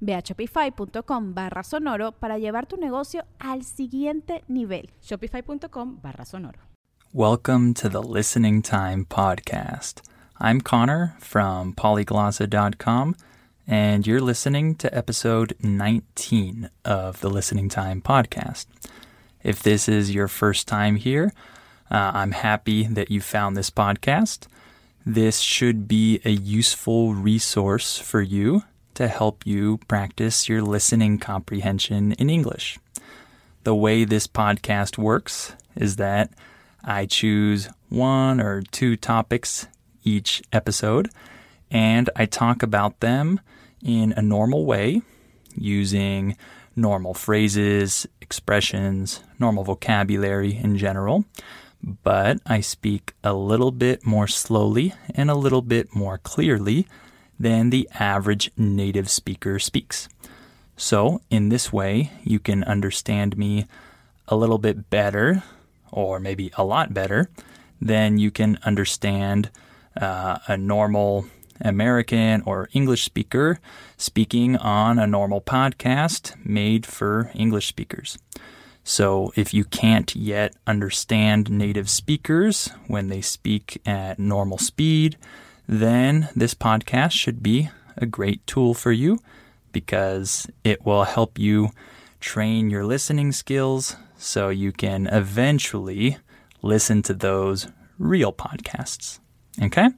Ve a shopify.com barra sonoro para llevar tu negocio al siguiente nivel. Shopify.com barra sonoro. Welcome to the Listening Time Podcast. I'm Connor from polyglossa.com, and you're listening to episode 19 of the Listening Time Podcast. If this is your first time here, uh, I'm happy that you found this podcast. This should be a useful resource for you to help you practice your listening comprehension in English. The way this podcast works is that I choose one or two topics each episode and I talk about them in a normal way using normal phrases, expressions, normal vocabulary in general. But I speak a little bit more slowly and a little bit more clearly than the average native speaker speaks. So, in this way, you can understand me a little bit better, or maybe a lot better, than you can understand uh, a normal American or English speaker speaking on a normal podcast made for English speakers. So, if you can't yet understand native speakers when they speak at normal speed, then this podcast should be a great tool for you because it will help you train your listening skills so you can eventually listen to those real podcasts. Okay?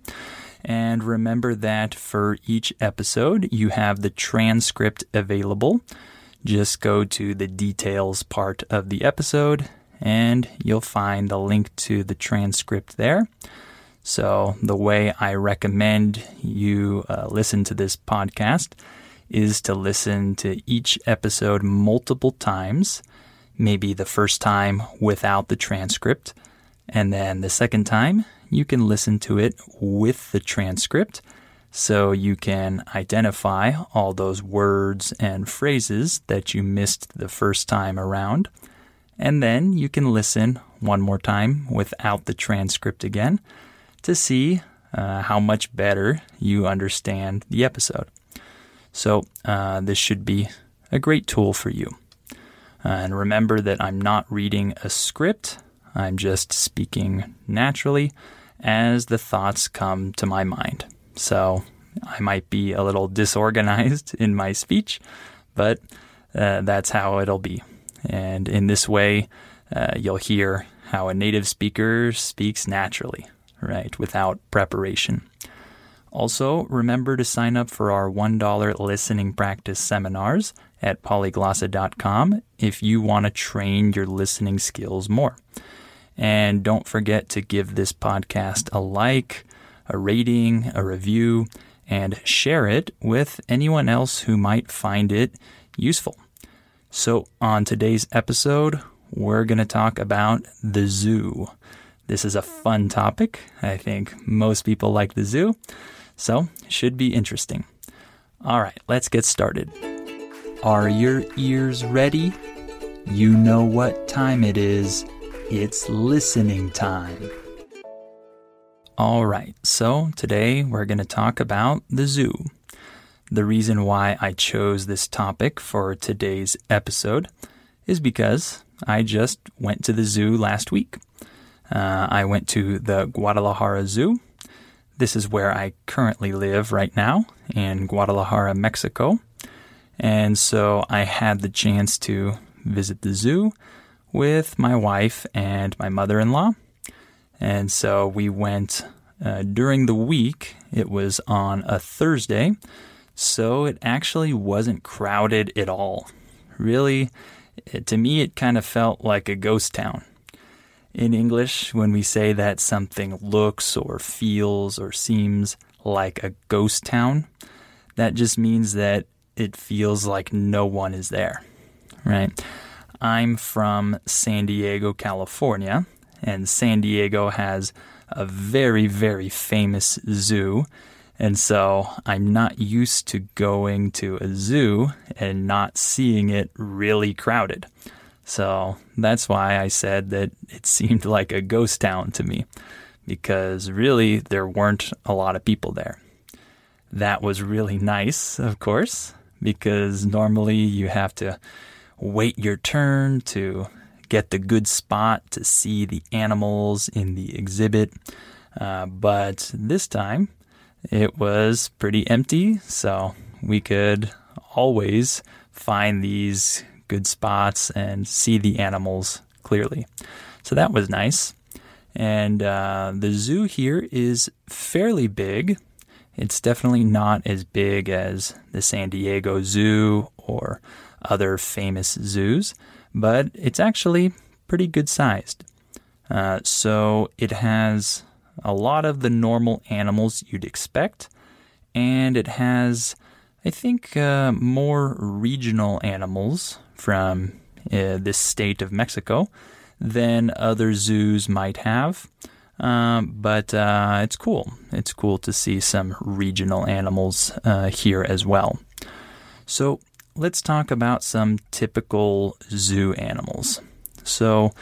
And remember that for each episode, you have the transcript available. Just go to the details part of the episode and you'll find the link to the transcript there. So, the way I recommend you uh, listen to this podcast is to listen to each episode multiple times, maybe the first time without the transcript, and then the second time you can listen to it with the transcript so you can identify all those words and phrases that you missed the first time around. And then you can listen one more time without the transcript again to see uh, how much better you understand the episode. So, uh, this should be a great tool for you. Uh, and remember that I'm not reading a script, I'm just speaking naturally as the thoughts come to my mind. So, I might be a little disorganized in my speech, but uh, that's how it'll be. And in this way, uh, you'll hear how a native speaker speaks naturally right, without preparation. Also, remember to sign up for our $1 listening practice seminars at polyglossa.com if you want to train your listening skills more. And don't forget to give this podcast a like, a rating, a review, and share it with anyone else who might find it useful. So, on today's episode, we're going to talk about the zoo. This is a fun topic. I think most people like the zoo, so should be interesting. All right, let's get started. Are your ears ready? You know what time it is. It's listening time. All right, so today we're going to talk about the zoo. The reason why I chose this topic for today's episode is because I just went to the zoo last week. Uh, I went to the Guadalajara Zoo. This is where I currently live right now in Guadalajara, Mexico. And so I had the chance to visit the zoo with my wife and my mother in law. And so we went uh, during the week. It was on a Thursday. So it actually wasn't crowded at all. Really, it, to me, it kind of felt like a ghost town. In English, when we say that something looks or feels or seems like a ghost town, that just means that it feels like no one is there, right? I'm from San Diego, California, and San Diego has a very, very famous zoo. And so I'm not used to going to a zoo and not seeing it really crowded. So that's why I said that it seemed like a ghost town to me, because really there weren't a lot of people there. That was really nice, of course, because normally you have to wait your turn to get the good spot to see the animals in the exhibit. Uh, but this time it was pretty empty, so we could always find these good spots and see the animals clearly. So that was nice. And uh, the zoo here is fairly big. It's definitely not as big as the San Diego Zoo or other famous zoos, but it's actually pretty good sized. Uh, so it has a lot of the normal animals you'd expect, and it has, I think, uh, more regional animals from uh, this state of Mexico than other zoos might have. Um, but uh, it's cool. It's cool to see some regional animals uh, here as well. So let's talk about some typical zoo animals. So,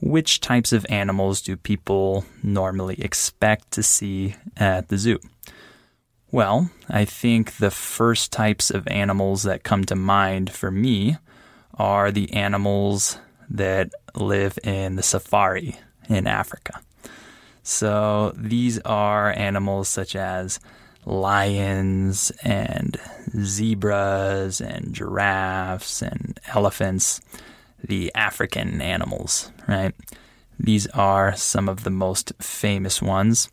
which types of animals do people normally expect to see at the zoo? Well, I think the first types of animals that come to mind for me are the animals that live in the safari in Africa. So these are animals such as lions and zebras and giraffes and elephants, the African animals, right? These are some of the most famous ones.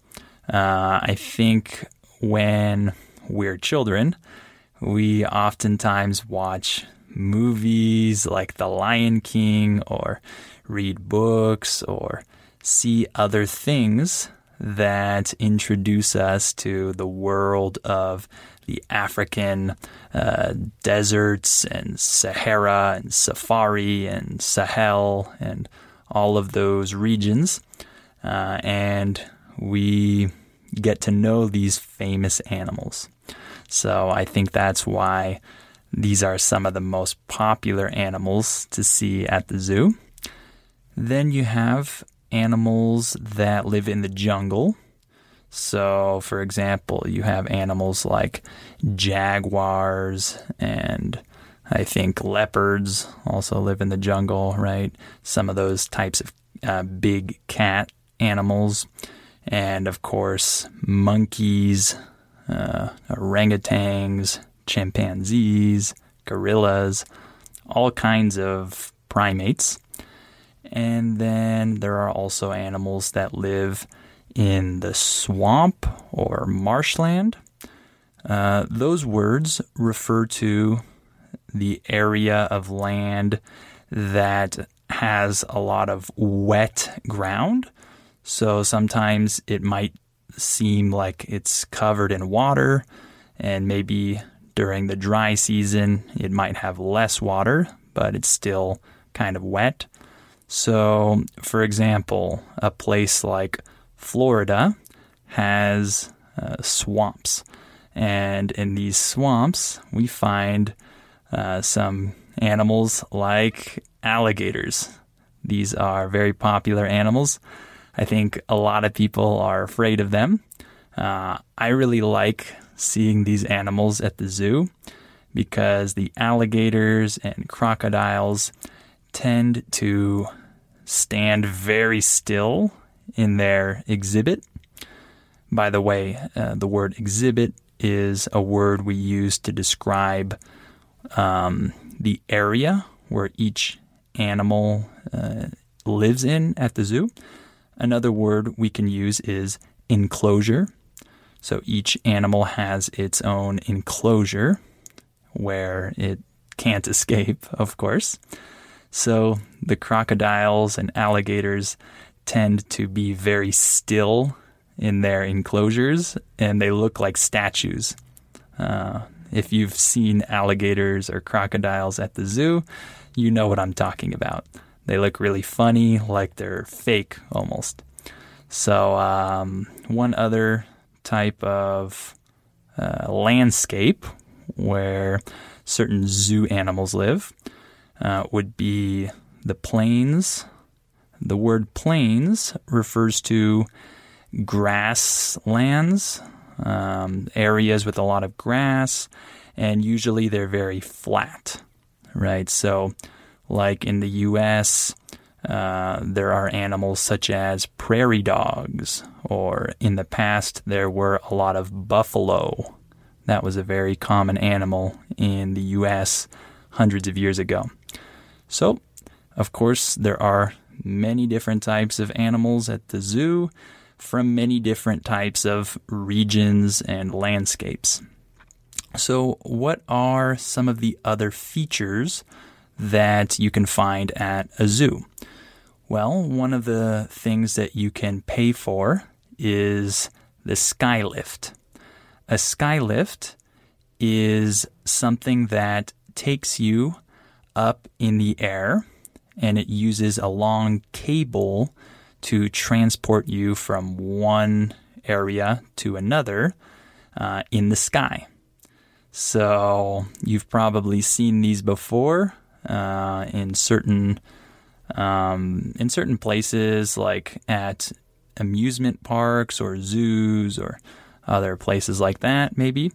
Uh, I think when we're children, we oftentimes watch movies like The Lion King or read books or see other things that introduce us to the world of the African uh, deserts and Sahara and Safari and Sahel and all of those regions. Uh, and we get to know these famous animals. So I think that's why these are some of the most popular animals to see at the zoo. Then you have animals that live in the jungle. So, for example, you have animals like jaguars and I think leopards also live in the jungle, right? Some of those types of uh, big cat animals. And of course, monkeys, uh, orangutans, chimpanzees, gorillas, all kinds of primates. And then there are also animals that live in the swamp or marshland. Uh, those words refer to the area of land that has a lot of wet ground. So sometimes it might seem like it's covered in water, and maybe during the dry season it might have less water, but it's still kind of wet. So, for example, a place like Florida has uh, swamps. And in these swamps, we find uh, some animals like alligators. These are very popular animals. I think a lot of people are afraid of them. Uh, I really like seeing these animals at the zoo because the alligators and crocodiles tend to stand very still in their exhibit. By the way, uh, the word exhibit is a word we use to describe um, the area where each animal uh, lives in at the zoo. Another word we can use is enclosure. So each animal has its own enclosure where it can't escape, of course. So the crocodiles and alligators tend to be very still in their enclosures and they look like statues. Uh, if you've seen alligators or crocodiles at the zoo, you know what I'm talking about. They look really funny, like they're fake almost. So, um, one other type of uh, landscape where certain zoo animals live uh, would be the plains. The word plains refers to grasslands, um, areas with a lot of grass, and usually they're very flat, right? So, like in the US, uh, there are animals such as prairie dogs, or in the past, there were a lot of buffalo. That was a very common animal in the US hundreds of years ago. So, of course, there are many different types of animals at the zoo from many different types of regions and landscapes. So, what are some of the other features that you can find at a zoo? Well, one of the things that you can pay for is the skylift. A skylift is something that takes you up in the air and it uses a long cable to transport you from one area to another uh, in the sky. So you've probably seen these before uh, in certain um, in certain places, like at amusement parks or zoos or other places like that. Maybe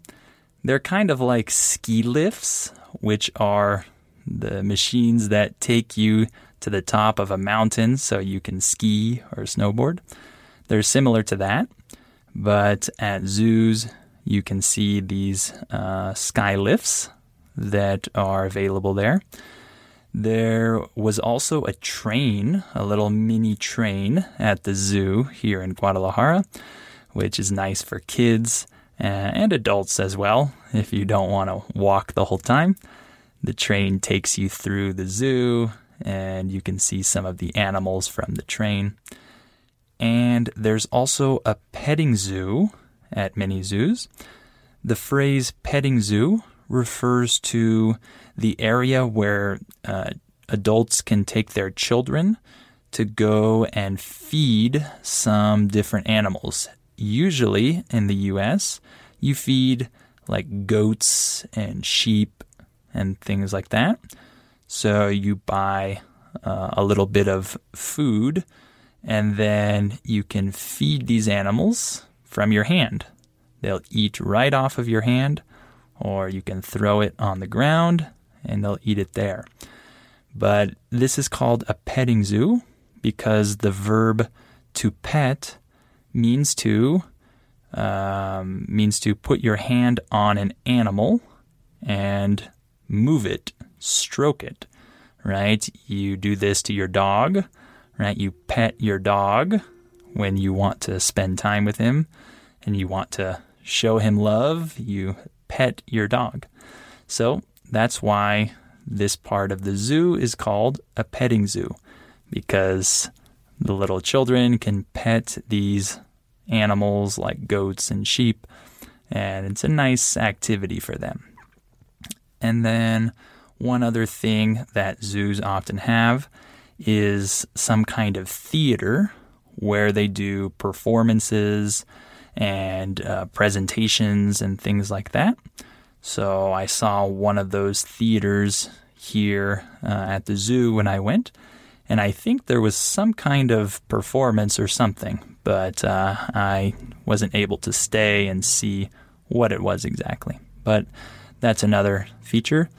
they're kind of like ski lifts, which are the machines that take you to the top of a mountain so you can ski or snowboard. They're similar to that, but at zoos you can see these uh, sky lifts that are available there. There was also a train, a little mini train at the zoo here in Guadalajara, which is nice for kids uh, and adults as well if you don't want to walk the whole time. The train takes you through the zoo and you can see some of the animals from the train. And there's also a petting zoo at many zoos. The phrase petting zoo refers to the area where uh, adults can take their children to go and feed some different animals. Usually in the US, you feed like goats and sheep and things like that. So you buy uh, a little bit of food and then you can feed these animals from your hand. They'll eat right off of your hand, or you can throw it on the ground and they'll eat it there. But this is called a petting zoo because the verb to pet means to um, means to put your hand on an animal and move it, stroke it. Right? You do this to your dog. Right? You pet your dog when you want to spend time with him and you want to show him love. You pet your dog. So that's why this part of the zoo is called a petting zoo because the little children can pet these animals like goats and sheep, and it's a nice activity for them. And then one other thing that zoos often have is some kind of theater where they do performances and uh, presentations and things like that. So I saw one of those theaters here uh, at the zoo when I went, and I think there was some kind of performance or something, but uh, I wasn't able to stay and see what it was exactly. But that's another feature.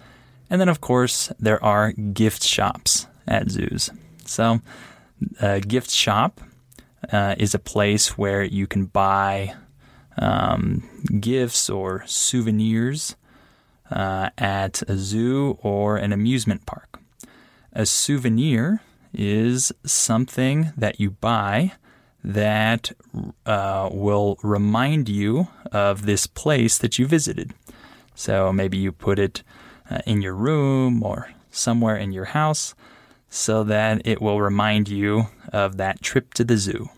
And then, of course, there are gift shops at zoos. So, a gift shop uh, is a place where you can buy um, gifts or souvenirs uh, at a zoo or an amusement park. A souvenir is something that you buy that uh, will remind you of this place that you visited. So maybe you put it uh, in your room or somewhere in your house so that it will remind you of that trip to the zoo.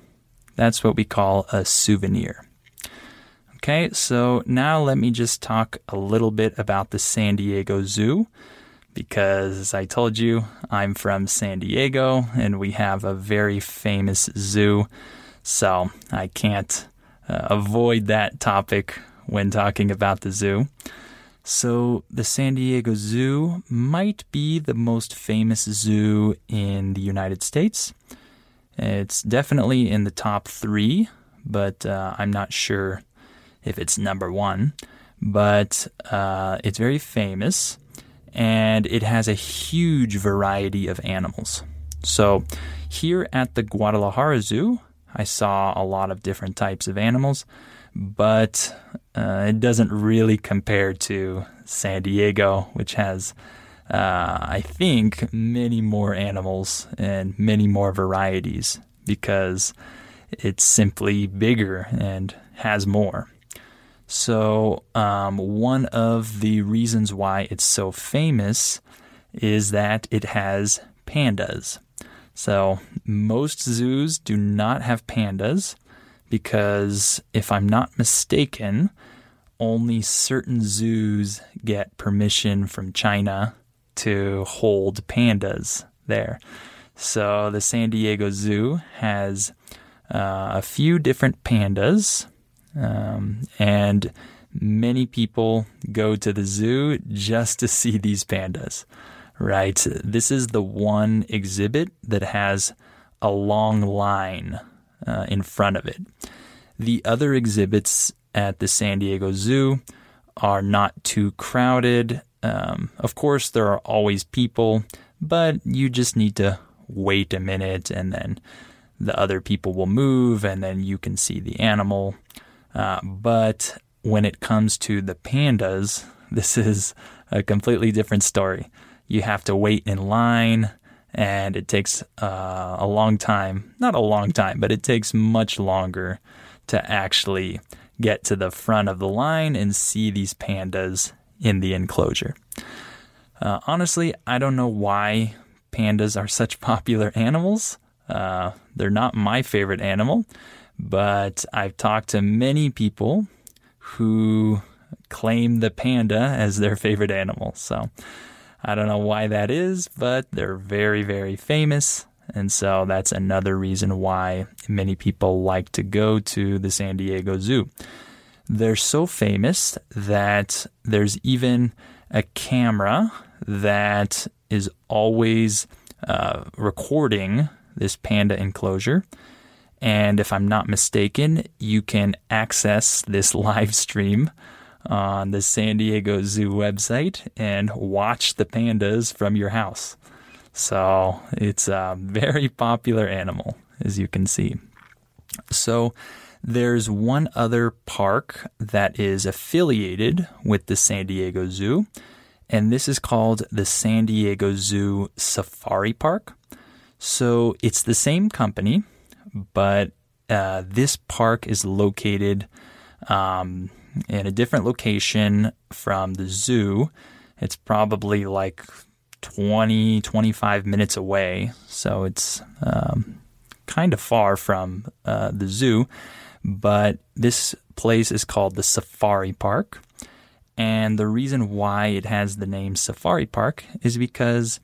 That's what we call a souvenir. Okay, so now let me just talk a little bit about the San Diego Zoo because, as I told you, I'm from San Diego and we have a very famous zoo. So I can't uh, avoid that topic when talking about the zoo. So, the San Diego Zoo might be the most famous zoo in the United States. It's definitely in the top three, but uh, I'm not sure if it's number one. But uh, it's very famous and it has a huge variety of animals. So, here at the Guadalajara Zoo, I saw a lot of different types of animals, but uh, it doesn't really compare to San Diego, which has, uh, I think, many more animals and many more varieties because it's simply bigger and has more. So, um, one of the reasons why it's so famous is that it has pandas. So, most zoos do not have pandas because, if I'm not mistaken, only certain zoos get permission from China to hold pandas there. So, the San Diego Zoo has uh, a few different pandas, um, and many people go to the zoo just to see these pandas right? This is the one exhibit that has a long line uh, in front of it. The other exhibits at the San Diego Zoo are not too crowded. Um, of course, there are always people, but you just need to wait a minute and then the other people will move and then you can see the animal. Uh, but when it comes to the pandas, this is a completely different story you have to wait in line and it takes uh, a long time. Not a long time, but it takes much longer to actually get to the front of the line and see these pandas in the enclosure. Uh, honestly, I don't know why pandas are such popular animals. Uh, they're not my favorite animal, but I've talked to many people who claim the panda as their favorite animal. So I don't know why that is, but they're very, very famous. And so that's another reason why many people like to go to the San Diego Zoo. They're so famous that there's even a camera that is always uh, recording this panda enclosure. And if I'm not mistaken, you can access this live stream on the San Diego Zoo website and watch the pandas from your house. So it's a very popular animal, as you can see. So there's one other park that is affiliated with the San Diego Zoo, and this is called the San Diego Zoo Safari Park. So it's the same company, but uh, this park is located um, in a different location from the zoo. It's probably like 20, 25 minutes away. So it's um, kind of far from uh, the zoo. But this place is called the Safari Park. And the reason why it has the name Safari Park is because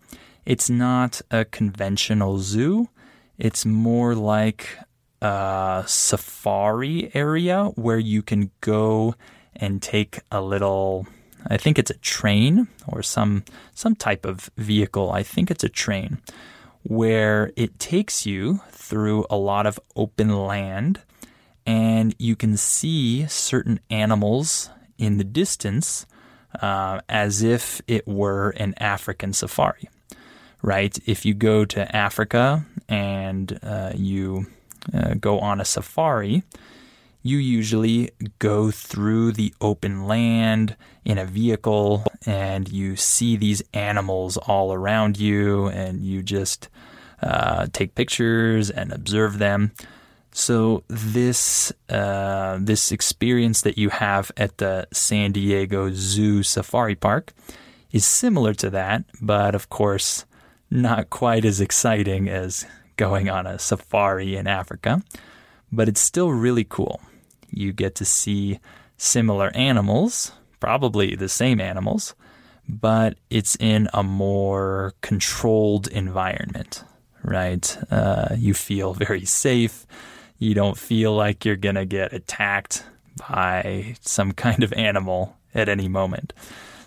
it's not a conventional zoo. It's more like uh, safari area where you can go and take a little I think it's a train or some some type of vehicle. I think it's a train where it takes you through a lot of open land and you can see certain animals in the distance uh, as if it were an African safari. Right? If you go to Africa and uh, you uh, go on a safari, you usually go through the open land in a vehicle and you see these animals all around you and you just uh, take pictures and observe them. So this uh, this experience that you have at the San Diego Zoo Safari Park is similar to that, but of course not quite as exciting as going on a safari in Africa. But it's still really cool. You get to see similar animals, probably the same animals, but it's in a more controlled environment, right? Uh, you feel very safe. You don't feel like you're going to get attacked by some kind of animal at any moment.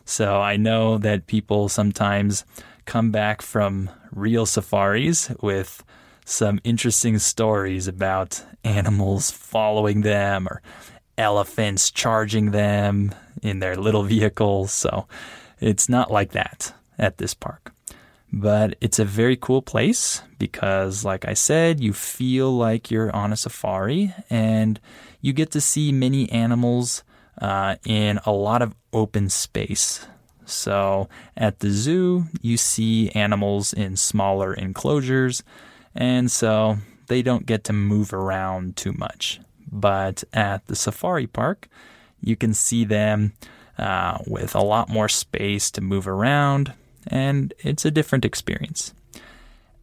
So I know that people sometimes come back from real safaris with some interesting stories about animals following them or elephants charging them in their little vehicles. So it's not like that at this park. But it's a very cool place because, like I said, you feel like you're on a safari and you get to see many animals uh, in a lot of open space. So at the zoo, you see animals in smaller enclosures, and so they don't get to move around too much. But at the safari park, you can see them uh, with a lot more space to move around, and it's a different experience.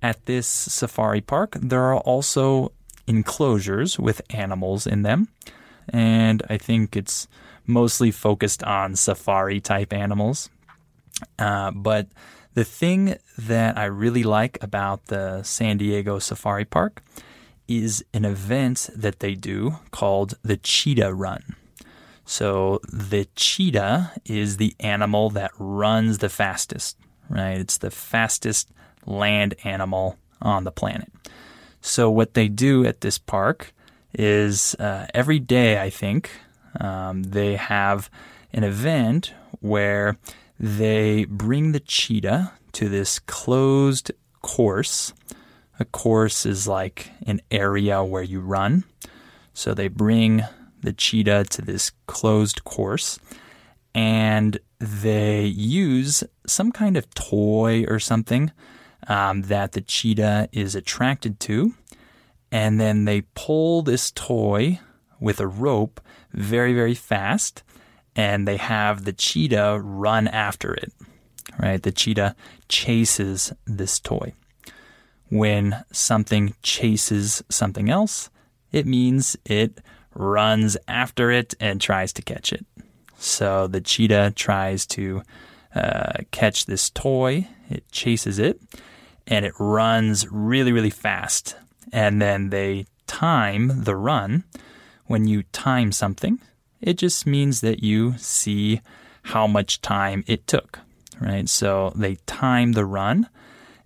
At this safari park, there are also enclosures with animals in them, and I think it's mostly focused on safari type animals. Uh, but the thing that I really like about the San Diego Safari Park is an event that they do called the Cheetah Run. So the cheetah is the animal that runs the fastest, right? It's the fastest land animal on the planet. So what they do at this park is uh, every day, I think, um, they have an event where they bring the cheetah to this closed course. A course is like an area where you run. So they bring the cheetah to this closed course and they use some kind of toy or something um, that the cheetah is attracted to. And then they pull this toy with a rope very, very fast. And they have the cheetah run after it, right? The cheetah chases this toy. When something chases something else, it means it runs after it and tries to catch it. So the cheetah tries to uh, catch this toy, it chases it, and it runs really, really fast. And then they time the run. When you time something, it just means that you see how much time it took, right? So they time the run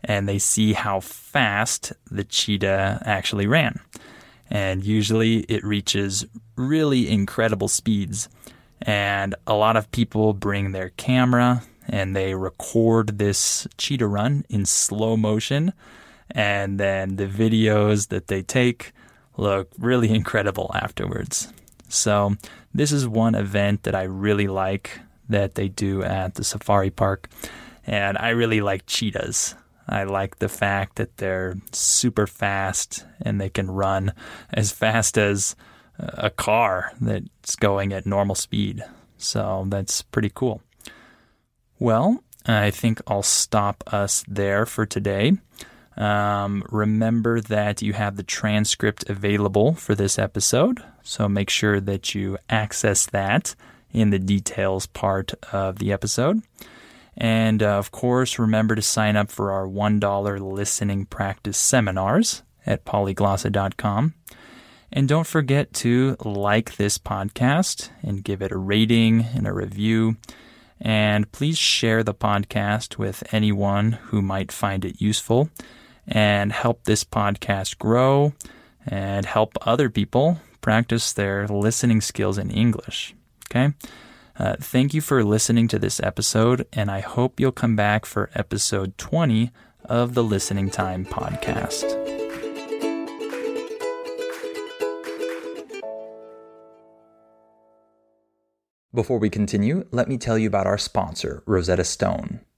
and they see how fast the cheetah actually ran and usually it reaches really incredible speeds. And a lot of people bring their camera and they record this cheetah run in slow motion. And then the videos that they take look really incredible afterwards. So, this is one event that I really like that they do at the safari park. And I really like cheetahs. I like the fact that they're super fast and they can run as fast as a car that's going at normal speed. So that's pretty cool. Well, I think I'll stop us there for today. Um, remember that you have the transcript available for this episode, so make sure that you access that in the details part of the episode. And uh, of course, remember to sign up for our $1 listening practice seminars at polyglossa.com. And don't forget to like this podcast and give it a rating and a review. And please share the podcast with anyone who might find it useful and help this podcast grow and help other people practice their listening skills in English. Okay? Uh, thank you for listening to this episode, and I hope you'll come back for episode 20 of the Listening Time podcast. Before we continue, let me tell you about our sponsor, Rosetta Stone.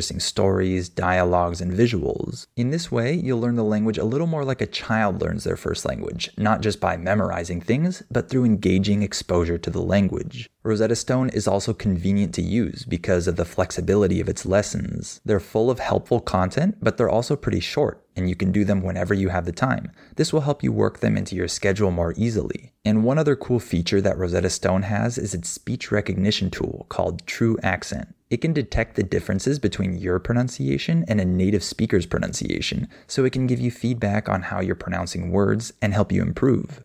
interesting stories, dialogues, and visuals. In this way, you'll learn the language a little more like a child learns their first language, not just by memorizing things, but through engaging exposure to the language. Rosetta Stone is also convenient to use because of the flexibility of its lessons. They're full of helpful content, but they're also pretty short, and you can do them whenever you have the time. This will help you work them into your schedule more easily. And one other cool feature that Rosetta Stone has is its speech recognition tool called TruAccent. It can detect the differences between your pronunciation and a native speaker's pronunciation, so it can give you feedback on how you're pronouncing words and help you improve.